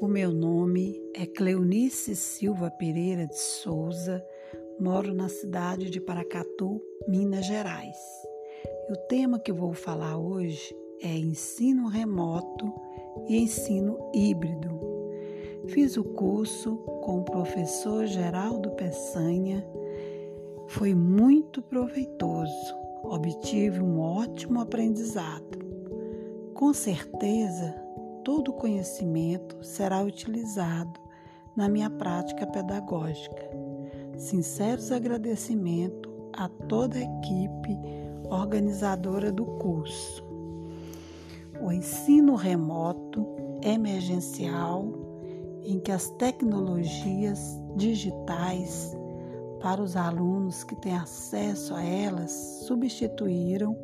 O meu nome é Cleonice Silva Pereira de Souza, moro na cidade de Paracatu, Minas Gerais. E o tema que vou falar hoje é ensino remoto e ensino híbrido. Fiz o curso com o professor Geraldo Peçanha, foi muito proveitoso, obtive um ótimo aprendizado. Com certeza, todo o conhecimento será utilizado na minha prática pedagógica. Sinceros agradecimentos a toda a equipe organizadora do curso. O ensino remoto emergencial, em que as tecnologias digitais para os alunos que têm acesso a elas substituíram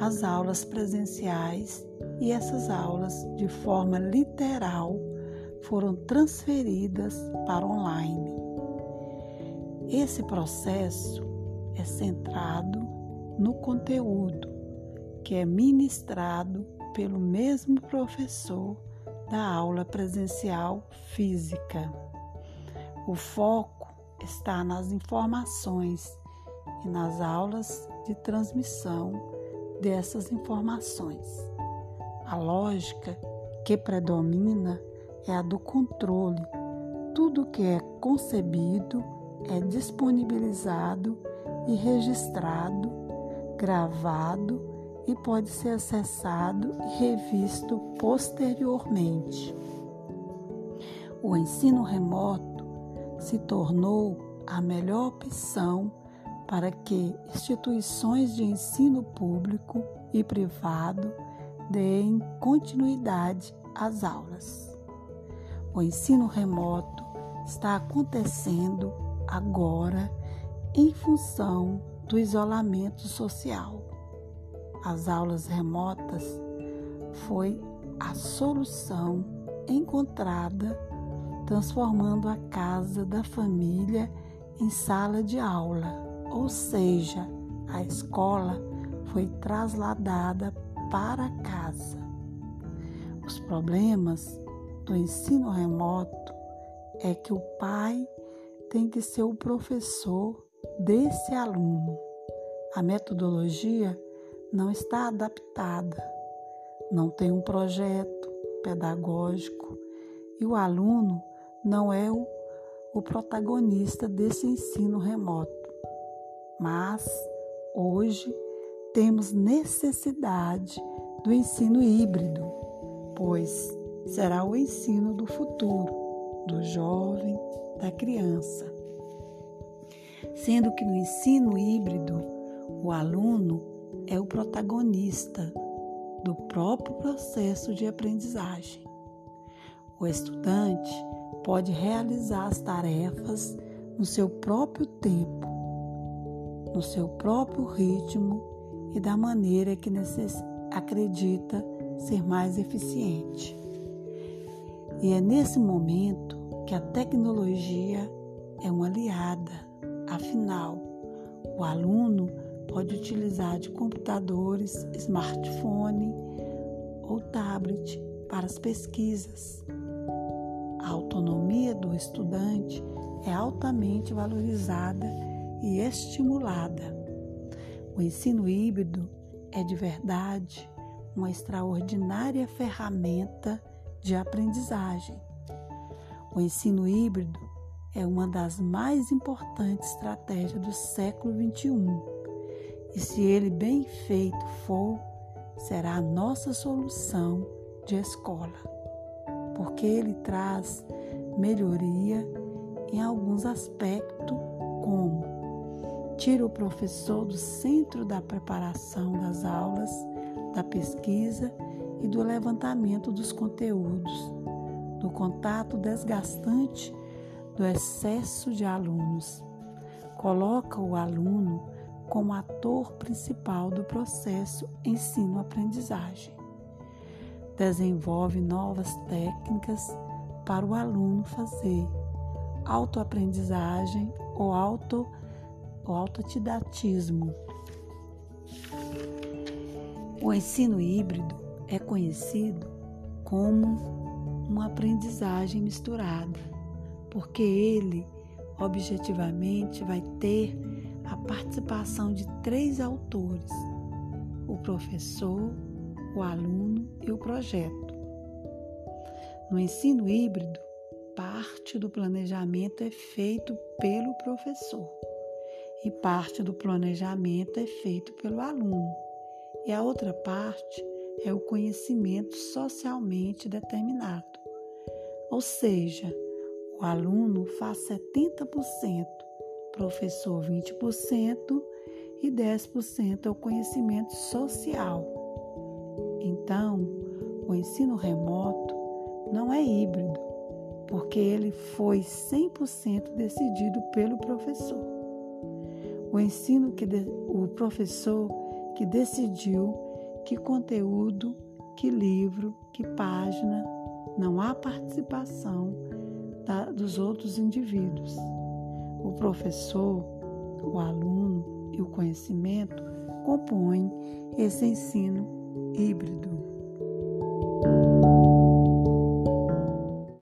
as aulas presenciais e essas aulas, de forma literal, foram transferidas para online. Esse processo é centrado no conteúdo que é ministrado pelo mesmo professor da aula presencial física. O foco está nas informações e nas aulas de transmissão dessas informações. A lógica que predomina é a do controle. Tudo que é concebido é disponibilizado e registrado, gravado e pode ser acessado e revisto posteriormente. O ensino remoto se tornou a melhor opção para que instituições de ensino público e privado deem continuidade às aulas. O ensino remoto está acontecendo agora em função do isolamento social. As aulas remotas foi a solução encontrada transformando a casa da família em sala de aula, ou seja, a escola foi trasladada para casa. Os problemas do ensino remoto é que o pai tem que ser o professor desse aluno. A metodologia não está adaptada, não tem um projeto pedagógico e o aluno não é o, o protagonista desse ensino remoto. Mas hoje temos necessidade do ensino híbrido, pois será o ensino do futuro, do jovem, da criança. Sendo que no ensino híbrido, o aluno é o protagonista do próprio processo de aprendizagem. O estudante pode realizar as tarefas no seu próprio tempo, no seu próprio ritmo e da maneira que acredita ser mais eficiente. E é nesse momento que a tecnologia é uma aliada. Afinal, o aluno pode utilizar de computadores, smartphone ou tablet para as pesquisas. A autonomia do estudante é altamente valorizada e estimulada. O ensino híbrido é de verdade uma extraordinária ferramenta de aprendizagem. O ensino híbrido é uma das mais importantes estratégias do século XXI. E se ele bem feito for, será a nossa solução de escola, porque ele traz melhoria em alguns aspectos, como tira o professor do centro da preparação das aulas, da pesquisa e do levantamento dos conteúdos, do contato desgastante do excesso de alunos. Coloca o aluno como ator principal do processo ensino-aprendizagem. Desenvolve novas técnicas para o aluno fazer autoaprendizagem ou auto autodidatismo. O ensino híbrido é conhecido como uma aprendizagem misturada, porque ele objetivamente vai ter a participação de três autores: o professor, o aluno e o projeto. No ensino híbrido, parte do planejamento é feito pelo professor e parte do planejamento é feito pelo aluno, e a outra parte é o conhecimento socialmente determinado. Ou seja, o aluno faz 70%, professor 20% e 10% é o conhecimento social. Então, o ensino remoto não é híbrido, porque ele foi 100% decidido pelo professor. O ensino que de, o professor que decidiu que conteúdo, que livro, que página, não há participação da, dos outros indivíduos. O professor, o aluno e o conhecimento compõem esse ensino híbrido.